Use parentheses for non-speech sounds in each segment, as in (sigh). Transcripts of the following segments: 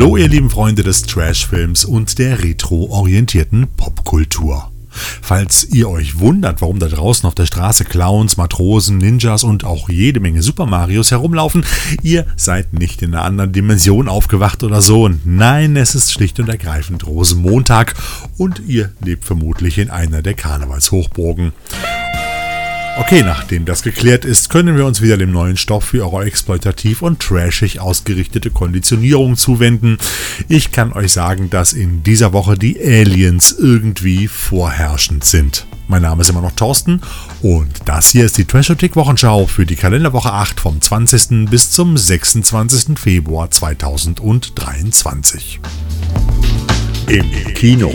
Hallo ihr lieben Freunde des Trashfilms und der retro-orientierten Popkultur. Falls ihr euch wundert, warum da draußen auf der Straße Clowns, Matrosen, Ninjas und auch jede Menge Super Marios herumlaufen, ihr seid nicht in einer anderen Dimension aufgewacht oder so. Nein, es ist schlicht und ergreifend Rosenmontag und ihr lebt vermutlich in einer der Karnevalshochburgen. Okay, nachdem das geklärt ist, können wir uns wieder dem neuen Stoff für eure exploitativ und trashig ausgerichtete Konditionierung zuwenden. Ich kann euch sagen, dass in dieser Woche die Aliens irgendwie vorherrschend sind. Mein Name ist immer noch Thorsten und das hier ist die Trashotik Wochenschau für die Kalenderwoche 8 vom 20. bis zum 26. Februar 2023. Im Kino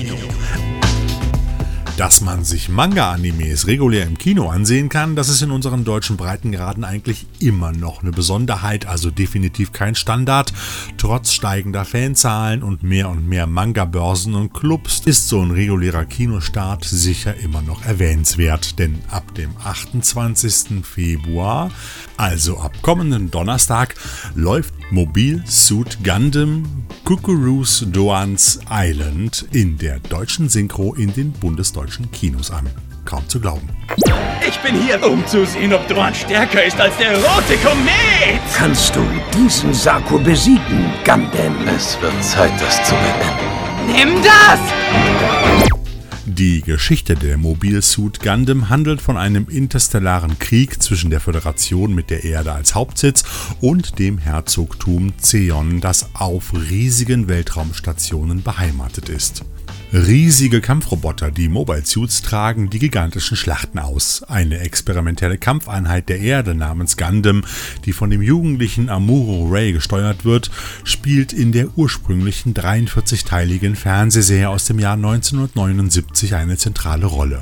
dass man sich Manga-Animes regulär im Kino ansehen kann, das ist in unseren deutschen Breitengraden eigentlich immer noch eine Besonderheit, also definitiv kein Standard. Trotz steigender Fanzahlen und mehr und mehr Manga-Börsen und Clubs ist so ein regulärer Kinostart sicher immer noch erwähnenswert, denn ab dem 28. Februar, also ab kommenden Donnerstag, läuft Mobile Suit Gundam Kukuru's Doans Island in der deutschen Synchro in den bundesdeutschen Kinos an. Kaum zu glauben. Ich bin hier, um zu sehen, ob Doan stärker ist als der rote Komet! Kannst du diesen Saku besiegen, Gundam? Es wird Zeit, das zu beenden. Nimm das! Die Geschichte der Mobile Suit Gundam handelt von einem interstellaren Krieg zwischen der Föderation mit der Erde als Hauptsitz und dem Herzogtum Zeon, das auf riesigen Weltraumstationen beheimatet ist. Riesige Kampfroboter, die Mobile Suits, tragen die gigantischen Schlachten aus. Eine experimentelle Kampfeinheit der Erde namens Gundam, die von dem jugendlichen Amuro Ray gesteuert wird, spielt in der ursprünglichen 43-teiligen Fernsehserie aus dem Jahr 1979 eine zentrale Rolle.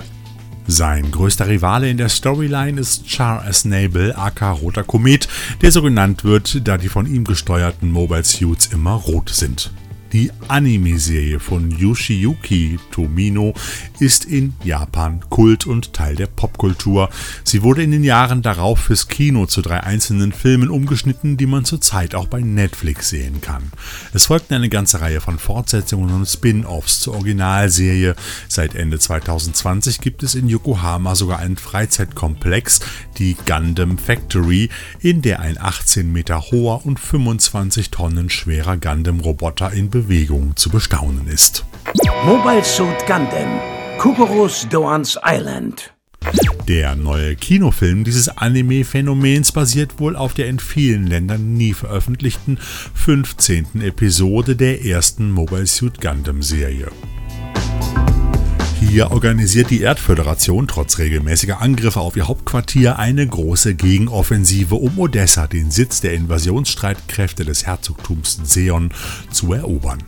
Sein größter Rivale in der Storyline ist Char Asnable aka Roter Komet, der so genannt wird, da die von ihm gesteuerten Mobile Suits immer rot sind. Die Anime-Serie von Yoshiyuki Tomino ist in Japan Kult und Teil der Popkultur. Sie wurde in den Jahren darauf fürs Kino zu drei einzelnen Filmen umgeschnitten, die man zurzeit auch bei Netflix sehen kann. Es folgten eine ganze Reihe von Fortsetzungen und Spin-offs zur Originalserie. Seit Ende 2020 gibt es in Yokohama sogar einen Freizeitkomplex, die Gundam Factory, in der ein 18 Meter hoher und 25 Tonnen schwerer Gundam-Roboter in Bewegung Bewegung zu bestaunen ist. Mobile Suit Gundam, Kukuru's Doans Island. Der neue Kinofilm dieses Anime-Phänomens basiert wohl auf der in vielen Ländern nie veröffentlichten 15. Episode der ersten Mobile Suit Gundam Serie. Hier organisiert die Erdföderation trotz regelmäßiger Angriffe auf ihr Hauptquartier eine große Gegenoffensive, um Odessa, den Sitz der Invasionsstreitkräfte des Herzogtums Seon, zu erobern.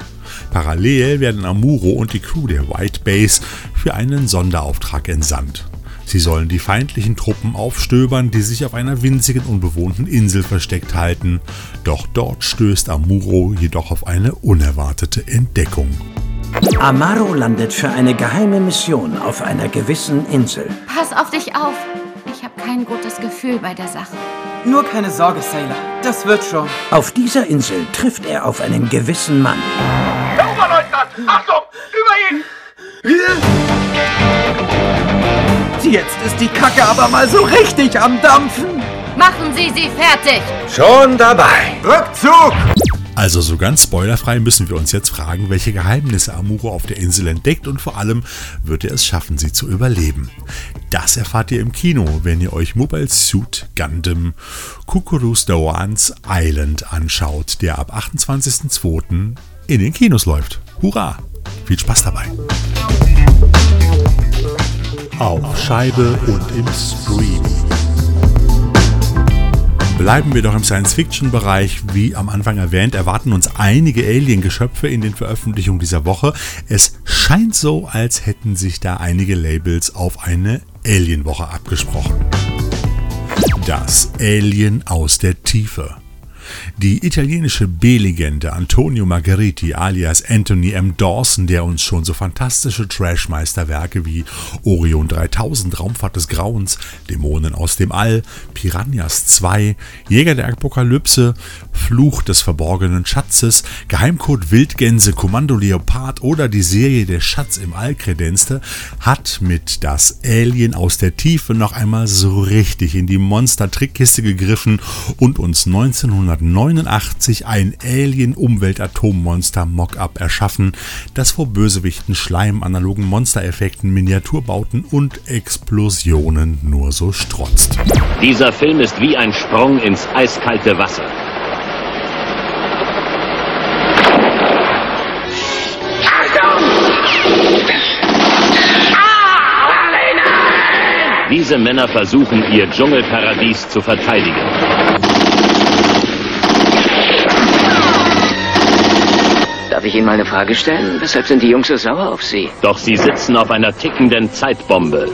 Parallel werden Amuro und die Crew der White Base für einen Sonderauftrag entsandt. Sie sollen die feindlichen Truppen aufstöbern, die sich auf einer winzigen unbewohnten Insel versteckt halten. Doch dort stößt Amuro jedoch auf eine unerwartete Entdeckung. Amaro landet für eine geheime Mission auf einer gewissen Insel. Pass auf dich auf. Ich habe kein gutes Gefühl bei der Sache. Nur keine Sorge, Sailor. Das wird schon. Auf dieser Insel trifft er auf einen gewissen Mann. Der Oberleutnant! Achtung! Über ihn! Jetzt ist die Kacke aber mal so richtig am Dampfen. Machen Sie sie fertig! Schon dabei. Rückzug! Also so ganz spoilerfrei müssen wir uns jetzt fragen, welche Geheimnisse Amuro auf der Insel entdeckt und vor allem wird er es schaffen, sie zu überleben. Das erfahrt ihr im Kino, wenn ihr euch Mobile Suit Gundam Kukuru's Dawans Island anschaut, der ab 28.02. in den Kinos läuft. Hurra! Viel Spaß dabei! Auf Scheibe und im Stream. Bleiben wir doch im Science-Fiction-Bereich. Wie am Anfang erwähnt, erwarten uns einige Alien-Geschöpfe in den Veröffentlichungen dieser Woche. Es scheint so, als hätten sich da einige Labels auf eine Alien-Woche abgesprochen. Das Alien aus der Tiefe. Die italienische B-Legende Antonio Margheriti alias Anthony M. Dawson, der uns schon so fantastische Trashmeisterwerke wie Orion 3000, Raumfahrt des Grauens, Dämonen aus dem All, Piranhas 2, Jäger der Apokalypse, Fluch des verborgenen Schatzes, Geheimcode Wildgänse, Kommando Leopard oder die Serie Der Schatz im All kredenzte, hat mit das Alien aus der Tiefe noch einmal so richtig in die Monster-Trickkiste gegriffen und uns 1989 ein Alien-Umwelt-Atommonster-Mock-up erschaffen, das vor Bösewichten, Schleim, analogen Monstereffekten, Miniaturbauten und Explosionen nur so strotzt. Dieser Film ist wie ein Sprung ins eiskalte Wasser. Diese Männer versuchen, ihr Dschungelparadies zu verteidigen. Darf ich Ihnen mal eine Frage stellen? Weshalb sind die Jungs so sauer auf Sie? Doch sie sitzen auf einer tickenden Zeitbombe.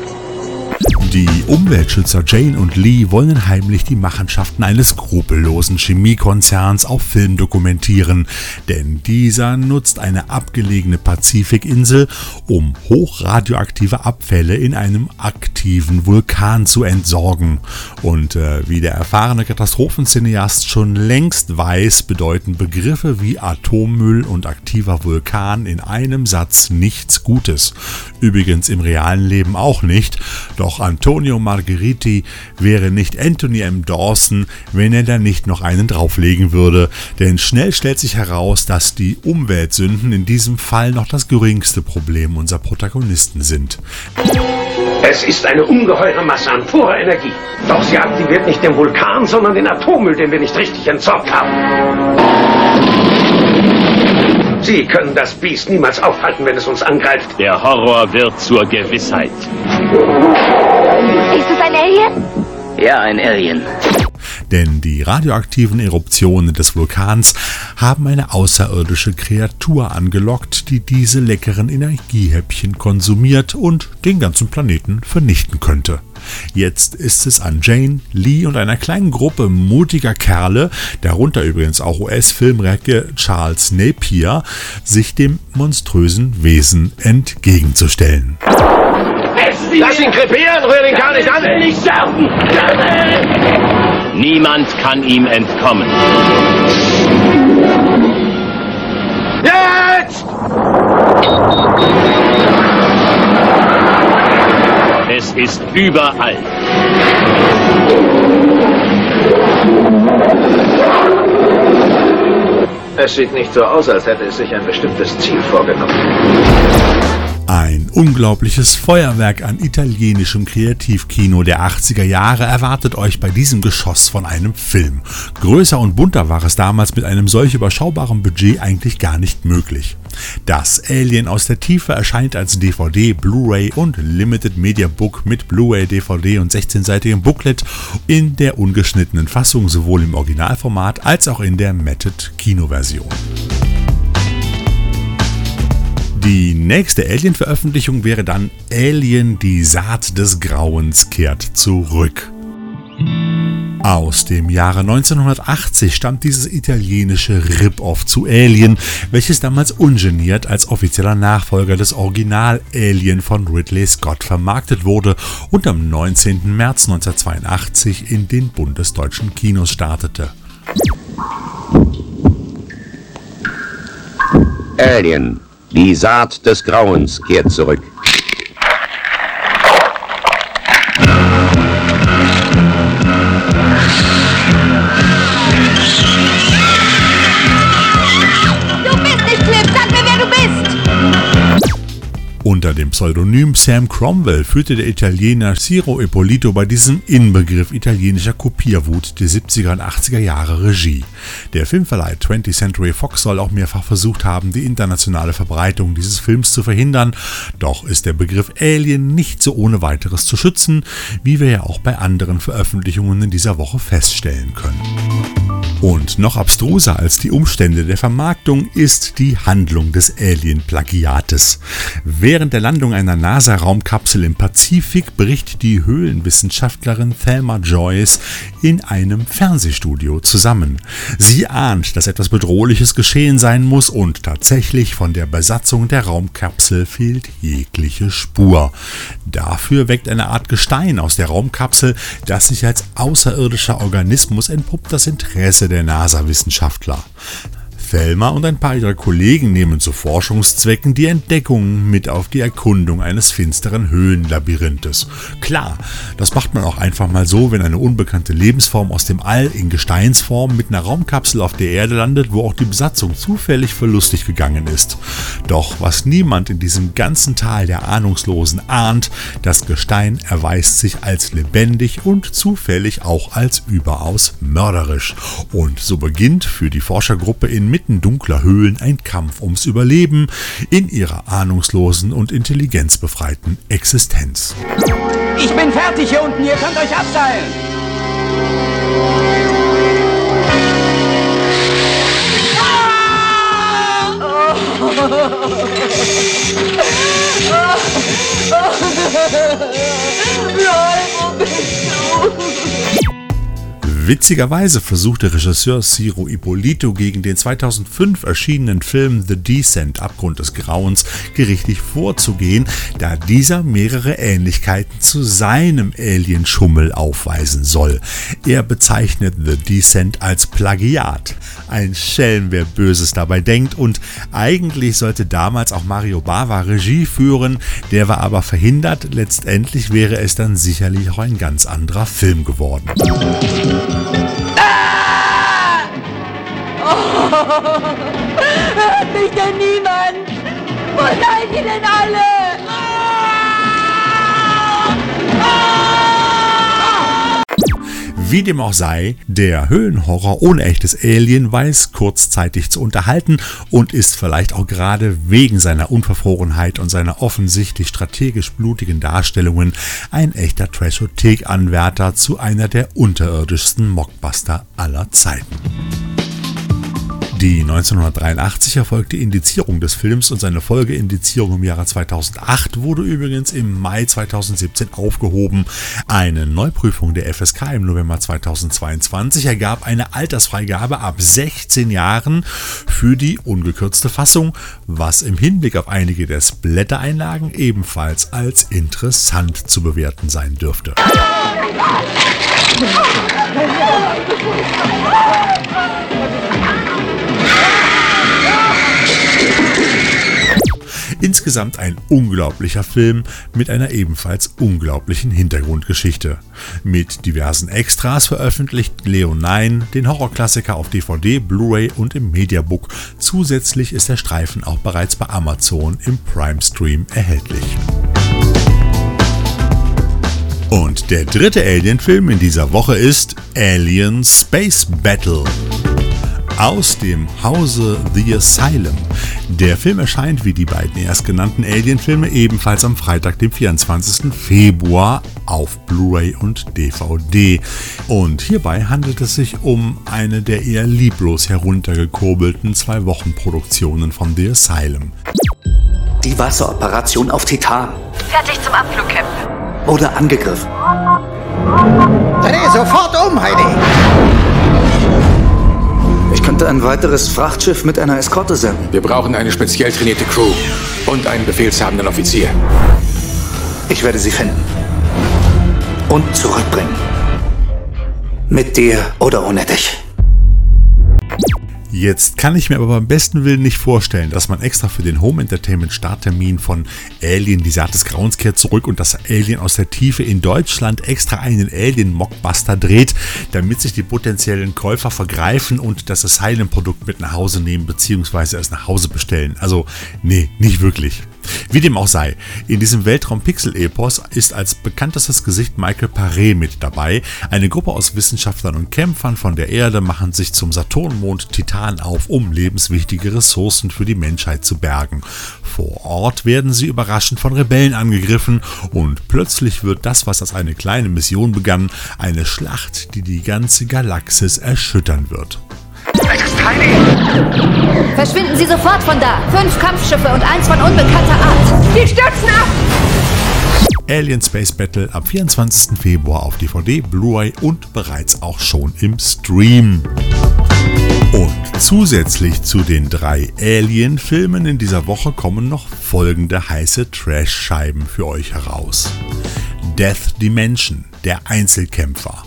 Die Umweltschützer Jane und Lee wollen heimlich die Machenschaften eines skrupellosen Chemiekonzerns auf Film dokumentieren, denn dieser nutzt eine abgelegene Pazifikinsel, um hochradioaktive Abfälle in einem aktiven Vulkan zu entsorgen. Und äh, wie der erfahrene Katastrophencineast schon längst weiß, bedeuten Begriffe wie Atommüll und aktiver Vulkan in einem Satz nichts Gutes. Übrigens im realen Leben auch nicht, doch Antonio Margheriti wäre nicht Anthony M. Dawson, wenn er da nicht noch einen drauflegen würde. Denn schnell stellt sich heraus, dass die Umweltsünden in diesem Fall noch das geringste Problem unserer Protagonisten sind. Es ist eine ungeheure Masse an purer Energie. Doch sie aktiviert nicht den Vulkan, sondern den Atommüll, den wir nicht richtig entsorgt haben. Sie können das Biest niemals aufhalten, wenn es uns angreift. Der Horror wird zur Gewissheit. Ja, ein Alien. Denn die radioaktiven Eruptionen des Vulkans haben eine außerirdische Kreatur angelockt, die diese leckeren Energiehäppchen konsumiert und den ganzen Planeten vernichten könnte. Jetzt ist es an Jane, Lee und einer kleinen Gruppe mutiger Kerle, darunter übrigens auch US-Filmrecke Charles Napier, sich dem monströsen Wesen entgegenzustellen. Lass ihn krepieren, rühr ihn gar nicht an! Nicht sterben! Niemand kann ihm entkommen. Jetzt! Es ist überall. Es sieht nicht so aus, als hätte es sich ein bestimmtes Ziel vorgenommen. Ein unglaubliches Feuerwerk an italienischem Kreativkino der 80er Jahre erwartet euch bei diesem Geschoss von einem Film. Größer und bunter war es damals mit einem solch überschaubaren Budget eigentlich gar nicht möglich. Das Alien aus der Tiefe erscheint als DVD, Blu-ray und Limited Media Book mit Blu-ray, DVD und 16-seitigem Booklet in der ungeschnittenen Fassung sowohl im Originalformat als auch in der Matted Kinoversion. Die nächste Alien-Veröffentlichung wäre dann Alien, die Saat des Grauens kehrt zurück. Aus dem Jahre 1980 stammt dieses italienische Rip-Off zu Alien, welches damals ungeniert als offizieller Nachfolger des Original Alien von Ridley Scott vermarktet wurde und am 19. März 1982 in den bundesdeutschen Kinos startete. Alien, die Saat des Grauens kehrt zurück. Dem Pseudonym Sam Cromwell führte der Italiener Ciro Ippolito bei diesem Inbegriff italienischer Kopierwut der 70er und 80er Jahre Regie. Der Filmverleih 20th Century Fox soll auch mehrfach versucht haben, die internationale Verbreitung dieses Films zu verhindern, doch ist der Begriff Alien nicht so ohne weiteres zu schützen, wie wir ja auch bei anderen Veröffentlichungen in dieser Woche feststellen können. Und noch abstruser als die Umstände der Vermarktung ist die Handlung des Alien-Plagiates. Während der Landung einer NASA-Raumkapsel im Pazifik bricht die Höhlenwissenschaftlerin Thelma Joyce in einem Fernsehstudio zusammen. Sie ahnt, dass etwas Bedrohliches geschehen sein muss und tatsächlich von der Besatzung der Raumkapsel fehlt jegliche Spur. Dafür weckt eine Art Gestein aus der Raumkapsel, das sich als außerirdischer Organismus entpuppt, das Interesse der NASA-Wissenschaftler. Thelma und ein paar ihrer Kollegen nehmen zu Forschungszwecken die Entdeckung mit auf die Erkundung eines finsteren Höhlenlabyrinthes. Klar, das macht man auch einfach mal so, wenn eine unbekannte Lebensform aus dem All in Gesteinsform mit einer Raumkapsel auf der Erde landet, wo auch die Besatzung zufällig verlustig gegangen ist. Doch was niemand in diesem ganzen Tal der Ahnungslosen ahnt, das Gestein erweist sich als lebendig und zufällig auch als überaus mörderisch. Und so beginnt für die Forschergruppe inmitten inmitten dunkler Höhlen ein Kampf ums Überleben in ihrer ahnungslosen und intelligenzbefreiten Existenz. Ich bin fertig hier unten, ihr könnt euch abseilen. (laughs) Nein, wo bist du? Witzigerweise versuchte Regisseur Ciro Ippolito gegen den 2005 erschienenen Film The Descent Abgrund des Grauens gerichtlich vorzugehen, da dieser mehrere Ähnlichkeiten zu seinem Alienschummel aufweisen soll. Er bezeichnet The Descent als Plagiat. Ein Schelm, wer Böses dabei denkt und eigentlich sollte damals auch Mario Bava Regie führen, der war aber verhindert. Letztendlich wäre es dann sicherlich auch ein ganz anderer Film geworden. Ah! Oh! (laughs) Hört mich denn niemand? Wo seid ihr denn alle? Wie dem auch sei, der Höhlenhorror ohne echtes Alien weiß kurzzeitig zu unterhalten und ist vielleicht auch gerade wegen seiner Unverfrorenheit und seiner offensichtlich strategisch blutigen Darstellungen ein echter Trashothek-Anwärter zu einer der unterirdischsten Mockbuster aller Zeiten. Die 1983 erfolgte Indizierung des Films und seine Folgeindizierung im Jahre 2008 wurde übrigens im Mai 2017 aufgehoben. Eine Neuprüfung der FSK im November 2022 ergab eine Altersfreigabe ab 16 Jahren für die ungekürzte Fassung, was im Hinblick auf einige der Splatter-Einlagen ebenfalls als interessant zu bewerten sein dürfte. (laughs) Insgesamt ein unglaublicher Film mit einer ebenfalls unglaublichen Hintergrundgeschichte. Mit diversen Extras veröffentlicht Leo 9 den Horrorklassiker auf DVD, Blu-ray und im Mediabook. Zusätzlich ist der Streifen auch bereits bei Amazon im Prime Stream erhältlich. Und der dritte Alien-Film in dieser Woche ist Alien Space Battle aus dem Hause The Asylum. Der Film erscheint wie die beiden erstgenannten Alien-Filme ebenfalls am Freitag, dem 24. Februar auf Blu-ray und DVD. Und hierbei handelt es sich um eine der eher lieblos heruntergekurbelten Zwei-Wochen-Produktionen von The Asylum. Die Wasseroperation auf Titan. Fertig zum Abflug, Captain. Wurde angegriffen. Dreh sofort um, Heidi! Ich könnte ein weiteres Frachtschiff mit einer Eskorte senden. Wir brauchen eine speziell trainierte Crew und einen befehlshabenden Offizier. Ich werde sie finden. Und zurückbringen. Mit dir oder ohne dich. Jetzt kann ich mir aber beim besten Willen nicht vorstellen, dass man extra für den Home Entertainment Starttermin von Alien, die Saat des Grauens kehrt zurück und das Alien aus der Tiefe in Deutschland extra einen Alien Mockbuster dreht, damit sich die potenziellen Käufer vergreifen und das Asylum Produkt mit nach Hause nehmen bzw. es nach Hause bestellen. Also, nee, nicht wirklich. Wie dem auch sei, in diesem Weltraum-Pixel-Epos ist als bekanntestes Gesicht Michael Paré mit dabei. Eine Gruppe aus Wissenschaftlern und Kämpfern von der Erde machen sich zum Saturnmond Titan auf, um lebenswichtige Ressourcen für die Menschheit zu bergen. Vor Ort werden sie überraschend von Rebellen angegriffen und plötzlich wird das, was als eine kleine Mission begann, eine Schlacht, die die ganze Galaxis erschüttern wird. Verschwinden Sie sofort von da! Fünf Kampfschiffe und eins von unbekannter Art! Die stürzen ab! Alien Space Battle am 24. Februar auf DVD, Blu-ray und bereits auch schon im Stream. Und zusätzlich zu den drei Alien-Filmen in dieser Woche kommen noch folgende heiße Trash-Scheiben für euch heraus. Death Dimension, der Einzelkämpfer.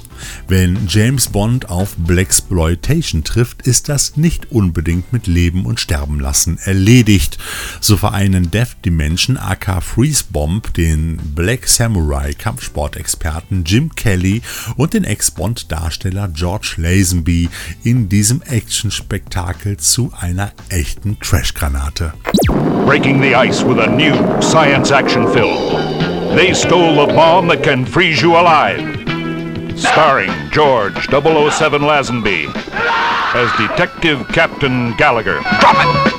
Wenn James Bond auf Blaxploitation trifft, ist das nicht unbedingt mit Leben und Sterben lassen erledigt. So vereinen Death Dimension aka Freeze Bomb den Black Samurai Kampfsportexperten Jim Kelly und den Ex-Bond-Darsteller George Lazenby in diesem Action-Spektakel zu einer echten Trashgranate. Breaking the ice with a new science action film. They stole the bomb that can freeze you alive. Starring George 007 Lazenby as Detective Captain Gallagher. Drop it!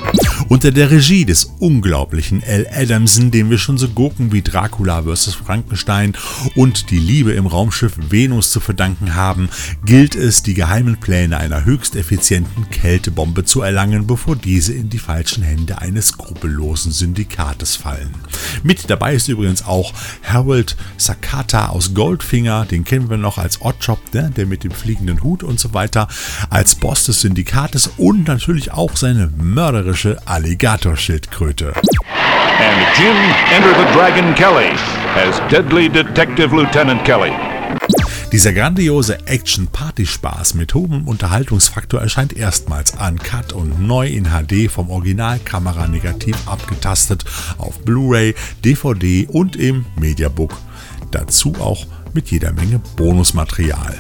Unter der Regie des unglaublichen L. Adamson, dem wir schon so Gurken wie Dracula vs. Frankenstein und die Liebe im Raumschiff Venus zu verdanken haben, gilt es, die geheimen Pläne einer höchst effizienten Kältebombe zu erlangen, bevor diese in die falschen Hände eines skrupellosen Syndikates fallen. Mit dabei ist übrigens auch Harold Sakata aus Goldfinger, den kennen wir noch als Oddjob, ne, der mit dem fliegenden Hut und so weiter, als Boss des Syndikates und natürlich auch seine mörderische Alligatorschildkröte. And Jim Enter the Dragon Kelly as Deadly Detective Lieutenant Kelly. Dieser grandiose Action-Party-Spaß mit hohem Unterhaltungsfaktor erscheint erstmals uncut und neu in HD vom Originalkamera-Negativ abgetastet auf Blu-ray, DVD und im Mediabook. Dazu auch mit jeder Menge Bonusmaterial.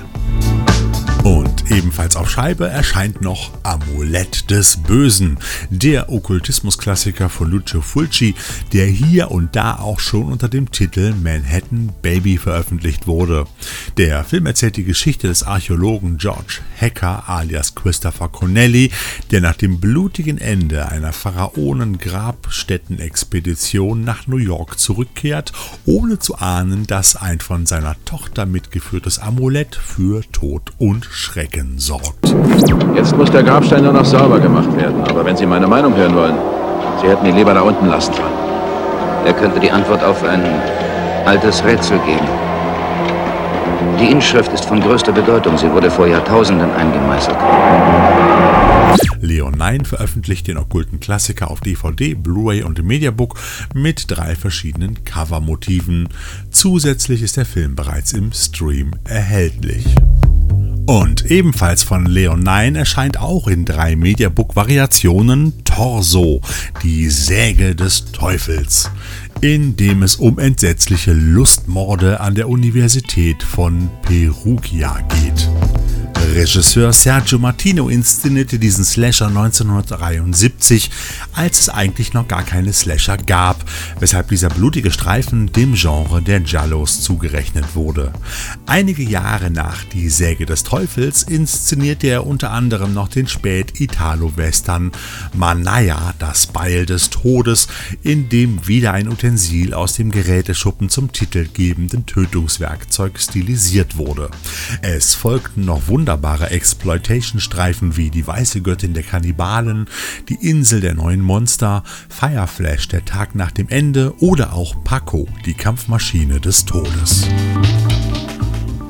Und ebenfalls auf Scheibe erscheint noch Amulett des Bösen, der Okkultismusklassiker von Lucio Fulci, der hier und da auch schon unter dem Titel Manhattan Baby veröffentlicht wurde. Der Film erzählt die Geschichte des Archäologen George Hacker alias Christopher Connelly, der nach dem blutigen Ende einer Pharaonen-Grabstätten-Expedition nach New York zurückkehrt, ohne zu ahnen, dass ein von seiner Tochter mitgeführtes Amulett für Tod und Schrecken sorgt. Jetzt muss der Grabstein nur noch sauber gemacht werden. Aber wenn Sie meine Meinung hören wollen, Sie hätten ihn lieber da unten lassen sollen. Er könnte die Antwort auf ein altes Rätsel geben. Die Inschrift ist von größter Bedeutung. Sie wurde vor Jahrtausenden eingemeißelt. Leon 9 veröffentlicht den okkulten Klassiker auf DVD, Blu-ray und Mediabook mit drei verschiedenen Covermotiven. Zusätzlich ist der Film bereits im Stream erhältlich. Und ebenfalls von Leon 9 erscheint auch in drei Mediabook-Variationen Torso, die Säge des Teufels, in dem es um entsetzliche Lustmorde an der Universität von Perugia geht. Regisseur Sergio Martino inszenierte diesen Slasher 1973, als es eigentlich noch gar keine Slasher gab, weshalb dieser blutige Streifen dem Genre der Giallos zugerechnet wurde. Einige Jahre nach Die Säge des Teufels inszenierte er unter anderem noch den Spät-Italo-Western Manaya, das Beil des Todes, in dem wieder ein Utensil aus dem Geräteschuppen zum titelgebenden Tötungswerkzeug stilisiert wurde. Es folgten noch wunderbare wunderbare Exploitation-Streifen wie Die weiße Göttin der Kannibalen, Die Insel der neuen Monster, Fireflash, Der Tag nach dem Ende oder auch Paco, die Kampfmaschine des Todes.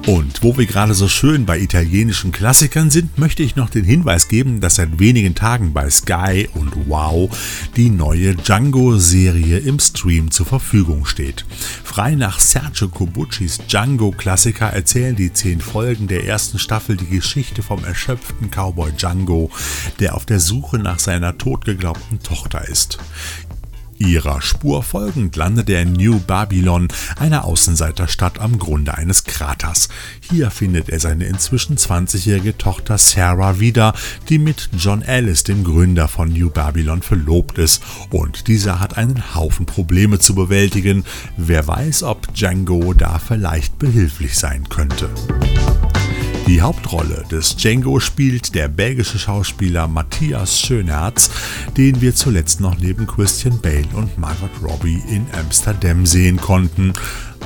Und wo wir gerade so schön bei italienischen Klassikern sind, möchte ich noch den Hinweis geben, dass seit wenigen Tagen bei Sky und Wow die neue Django-Serie im Stream zur Verfügung steht. Frei nach Sergio Cobuccis Django-Klassiker erzählen die zehn Folgen der ersten Staffel die Geschichte vom erschöpften Cowboy Django, der auf der Suche nach seiner totgeglaubten Tochter ist. Ihrer Spur folgend landet er in New Babylon, einer Außenseiterstadt am Grunde eines Kraters. Hier findet er seine inzwischen 20-jährige Tochter Sarah wieder, die mit John Ellis, dem Gründer von New Babylon, verlobt ist. Und dieser hat einen Haufen Probleme zu bewältigen. Wer weiß, ob Django da vielleicht behilflich sein könnte. Die Hauptrolle des Django spielt der belgische Schauspieler Matthias Schönherz, den wir zuletzt noch neben Christian Bale und Margot Robbie in Amsterdam sehen konnten.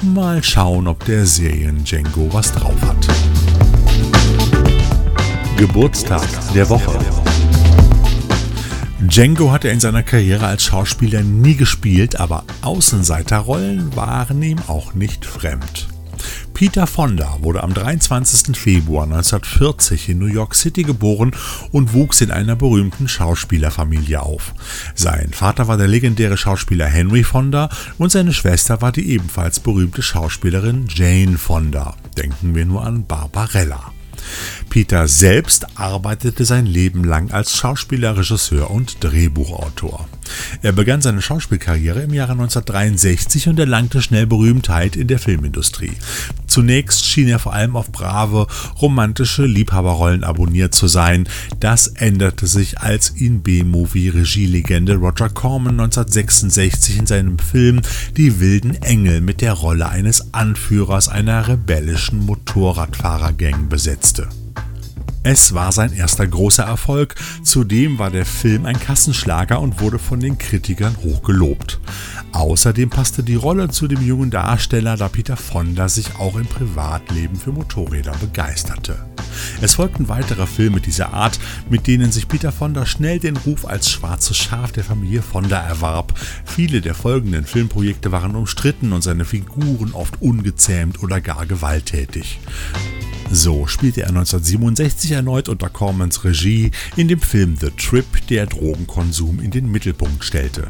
Mal schauen, ob der Serien Django was drauf hat. Geburtstag der Woche. Django hatte in seiner Karriere als Schauspieler nie gespielt, aber Außenseiterrollen waren ihm auch nicht fremd. Peter Fonda wurde am 23. Februar 1940 in New York City geboren und wuchs in einer berühmten Schauspielerfamilie auf. Sein Vater war der legendäre Schauspieler Henry Fonda und seine Schwester war die ebenfalls berühmte Schauspielerin Jane Fonda. Denken wir nur an Barbarella. Peter selbst arbeitete sein Leben lang als Schauspieler, Regisseur und Drehbuchautor. Er begann seine Schauspielkarriere im Jahre 1963 und erlangte schnell Berühmtheit in der Filmindustrie. Zunächst schien er vor allem auf brave, romantische Liebhaberrollen abonniert zu sein. Das änderte sich, als ihn B-Movie-Regielegende Roger Corman 1966 in seinem Film Die wilden Engel mit der Rolle eines Anführers einer rebellischen Motorradfahrergang besetzte. Es war sein erster großer Erfolg, zudem war der Film ein Kassenschlager und wurde von den Kritikern hoch gelobt. Außerdem passte die Rolle zu dem jungen Darsteller, da Peter Fonda sich auch im Privatleben für Motorräder begeisterte. Es folgten weitere Filme dieser Art, mit denen sich Peter Fonda schnell den Ruf als schwarzes Schaf der Familie Fonda erwarb. Viele der folgenden Filmprojekte waren umstritten und seine Figuren oft ungezähmt oder gar gewalttätig. So spielte er 1967 erneut unter Cormans Regie in dem Film The Trip, der Drogenkonsum in den Mittelpunkt stellte.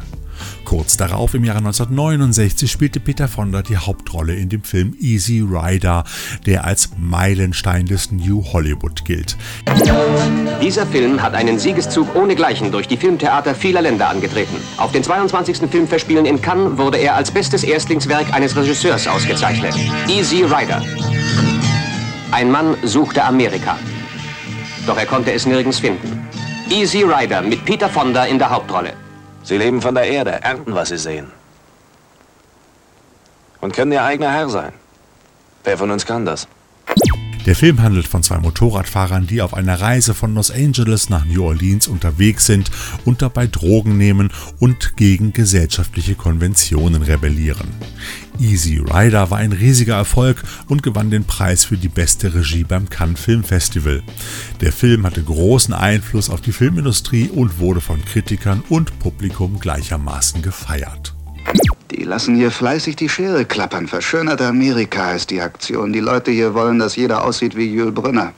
Kurz darauf, im Jahre 1969, spielte Peter Fonda die Hauptrolle in dem Film Easy Rider, der als Meilenstein des New Hollywood gilt. Dieser Film hat einen Siegeszug ohnegleichen durch die Filmtheater vieler Länder angetreten. Auf den 22. Filmverspielen in Cannes wurde er als bestes Erstlingswerk eines Regisseurs ausgezeichnet. Easy Rider. Ein Mann suchte Amerika. Doch er konnte es nirgends finden. Easy Rider mit Peter Fonda in der Hauptrolle. Sie leben von der Erde, ernten, was sie sehen. Und können ihr eigener Herr sein. Wer von uns kann das? Der Film handelt von zwei Motorradfahrern, die auf einer Reise von Los Angeles nach New Orleans unterwegs sind und dabei Drogen nehmen und gegen gesellschaftliche Konventionen rebellieren. Easy Rider war ein riesiger Erfolg und gewann den Preis für die beste Regie beim Cannes Film Festival. Der Film hatte großen Einfluss auf die Filmindustrie und wurde von Kritikern und Publikum gleichermaßen gefeiert. Die lassen hier fleißig die Schere klappern. Verschönerte Amerika ist die Aktion. Die Leute hier wollen, dass jeder aussieht wie Jules Brünner.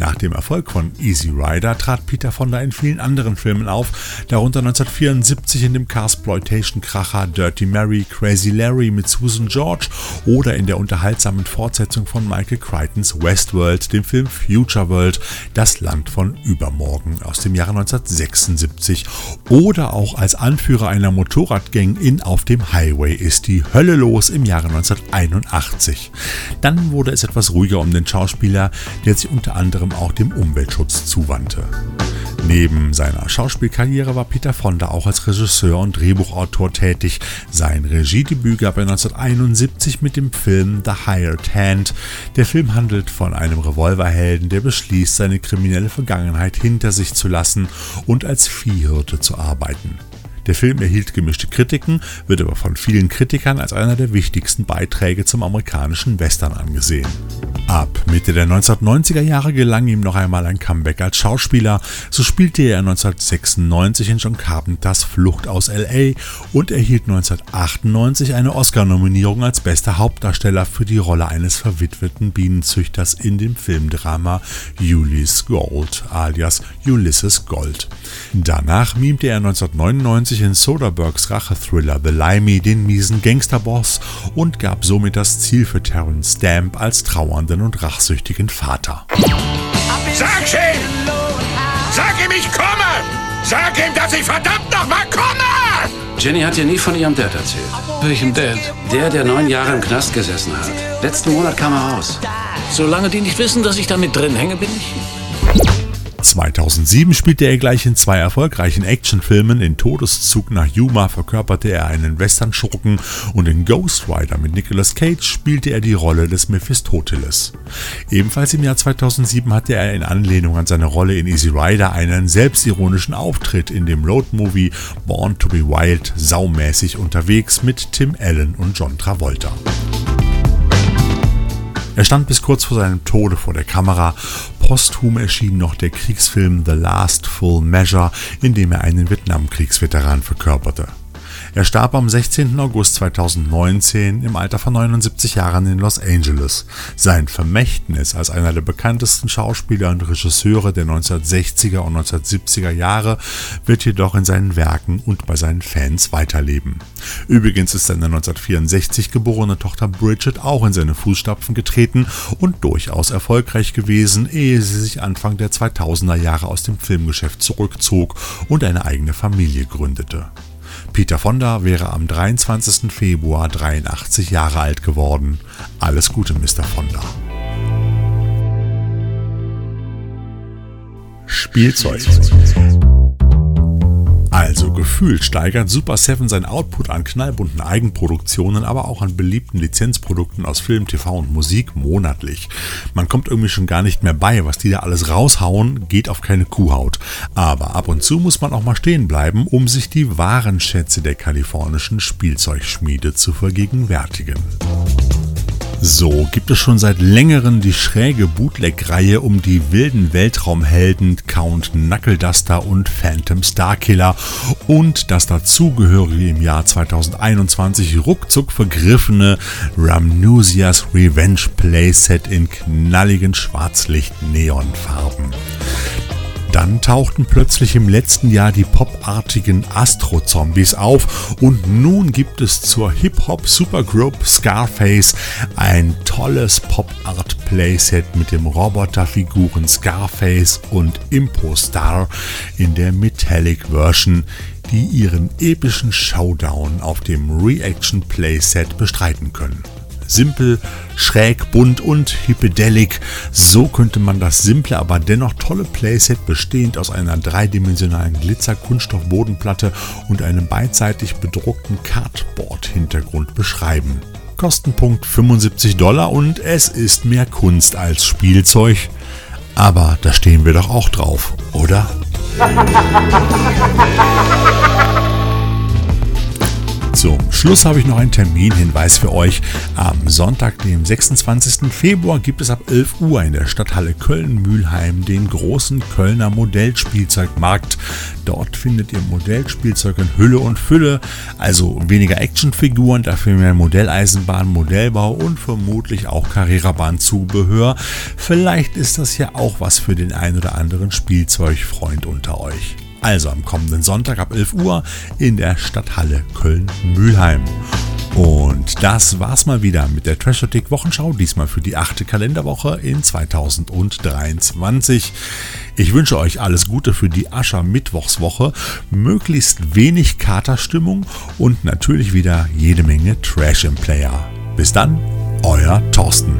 Nach dem Erfolg von Easy Rider trat Peter Fonda in vielen anderen Filmen auf, darunter 1974 in dem Carsploitation-Kracher Dirty Mary, Crazy Larry mit Susan George oder in der unterhaltsamen Fortsetzung von Michael Crichtons Westworld, dem Film Future World, das Land von übermorgen aus dem Jahre 1976 oder auch als Anführer einer Motorradgang in Auf dem Highway ist die Hölle los im Jahre 1981. Dann wurde es etwas ruhiger um den Schauspieler, der sich unter anderem anderem auch dem Umweltschutz zuwandte. Neben seiner Schauspielkarriere war Peter Fonda auch als Regisseur und Drehbuchautor tätig. Sein Regiedebüt gab er 1971 mit dem Film The Hired Hand. Der Film handelt von einem Revolverhelden, der beschließt, seine kriminelle Vergangenheit hinter sich zu lassen und als Viehhirte zu arbeiten. Der Film erhielt gemischte Kritiken, wird aber von vielen Kritikern als einer der wichtigsten Beiträge zum amerikanischen Western angesehen. Ab Mitte der 1990er Jahre gelang ihm noch einmal ein Comeback als Schauspieler. So spielte er 1996 in John Carpenters Flucht aus LA und erhielt 1998 eine Oscar-Nominierung als bester Hauptdarsteller für die Rolle eines verwitweten Bienenzüchters in dem Filmdrama Ulysses Gold alias Ulysses Gold. Danach mimte er 1999 in Soderberghs Rachethriller The Limey den miesen Gangsterboss und gab somit das Ziel für Terence Stamp als trauernden und rachsüchtigen Vater. Sag schön! Sag ihm, ich komme! Sag ihm, dass ich verdammt nochmal komme! Jenny hat dir nie von ihrem Dad erzählt. Welchem Dad? Der, der neun Jahre im Knast gesessen hat. Letzten Monat kam er raus. Solange die nicht wissen, dass ich damit drin hänge, bin ich. 2007 spielte er gleich in zwei erfolgreichen Actionfilmen. In Todeszug nach Yuma verkörperte er einen Western-Schurken und in Ghost Rider mit Nicolas Cage spielte er die Rolle des Mephistopheles. Ebenfalls im Jahr 2007 hatte er in Anlehnung an seine Rolle in Easy Rider einen selbstironischen Auftritt in dem Roadmovie Born to be Wild saumäßig unterwegs mit Tim Allen und John Travolta. Er stand bis kurz vor seinem Tode vor der Kamera. Posthum erschien noch der Kriegsfilm The Last Full Measure, in dem er einen Vietnamkriegsveteran verkörperte. Er starb am 16. August 2019 im Alter von 79 Jahren in Los Angeles. Sein Vermächtnis als einer der bekanntesten Schauspieler und Regisseure der 1960er und 1970er Jahre wird jedoch in seinen Werken und bei seinen Fans weiterleben. Übrigens ist seine 1964 geborene Tochter Bridget auch in seine Fußstapfen getreten und durchaus erfolgreich gewesen, ehe sie sich Anfang der 2000er Jahre aus dem Filmgeschäft zurückzog und eine eigene Familie gründete. Peter Fonda wäre am 23. Februar 83 Jahre alt geworden. Alles Gute, Mr. Fonda. Spielzeug. Also gefühlt steigert Super 7 sein Output an knallbunten Eigenproduktionen, aber auch an beliebten Lizenzprodukten aus Film, TV und Musik monatlich. Man kommt irgendwie schon gar nicht mehr bei, was die da alles raushauen, geht auf keine Kuhhaut. Aber ab und zu muss man auch mal stehen bleiben, um sich die wahren Schätze der kalifornischen Spielzeugschmiede zu vergegenwärtigen. So gibt es schon seit längerem die schräge Bootleg-Reihe um die wilden Weltraumhelden Count Knuckle Duster und Phantom Starkiller und das dazugehörige im Jahr 2021 ruckzuck vergriffene Ramnusias Revenge Playset in knalligen Schwarzlicht-Neonfarben. Dann tauchten plötzlich im letzten Jahr die popartigen Astro-Zombies auf und nun gibt es zur Hip-Hop-Supergroup Scarface ein tolles Pop-Art-Playset mit dem Roboterfiguren Scarface und Impostar in der Metallic Version, die ihren epischen Showdown auf dem Reaction Playset bestreiten können simpel, schräg, bunt und hippedelic. So könnte man das simple, aber dennoch tolle Playset bestehend aus einer dreidimensionalen Glitzer-Kunststoff-Bodenplatte und einem beidseitig bedruckten Cardboard-Hintergrund beschreiben. Kostenpunkt 75 Dollar und es ist mehr Kunst als Spielzeug. Aber da stehen wir doch auch drauf, oder? (laughs) Zum Schluss habe ich noch einen Terminhinweis für euch. Am Sonntag, dem 26. Februar, gibt es ab 11 Uhr in der Stadthalle Köln-Mülheim den großen Kölner Modellspielzeugmarkt. Dort findet ihr Modellspielzeug in Hülle und Fülle, also weniger Actionfiguren, dafür mehr Modelleisenbahn, Modellbau und vermutlich auch Carrera-Bahn-Zubehör. Vielleicht ist das ja auch was für den ein oder anderen Spielzeugfreund unter euch. Also am kommenden Sonntag ab 11 Uhr in der Stadthalle Köln-Mülheim. Und das war's mal wieder mit der Trashotik Wochenschau, diesmal für die achte Kalenderwoche in 2023. Ich wünsche euch alles Gute für die Ascher Mittwochswoche, möglichst wenig Katerstimmung und natürlich wieder jede Menge Trash im Player. Bis dann, euer Thorsten.